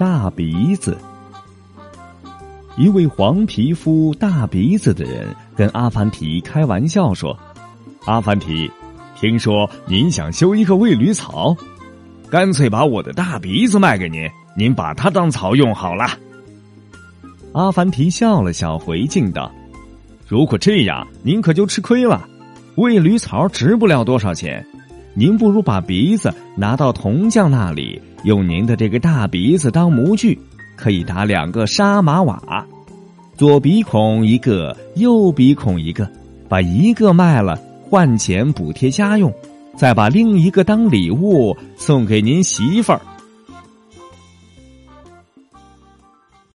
大鼻子。一位黄皮肤、大鼻子的人跟阿凡提开玩笑说：“阿凡提，听说您想修一个喂驴槽，干脆把我的大鼻子卖给您，您把它当草用好了。”阿凡提笑了笑，回敬道：“如果这样，您可就吃亏了。喂驴槽值不了多少钱，您不如把鼻子拿到铜匠那里，用您的这个大鼻子当模具。”可以打两个沙马瓦，左鼻孔一个，右鼻孔一个，把一个卖了换钱补贴家用，再把另一个当礼物送给您媳妇儿。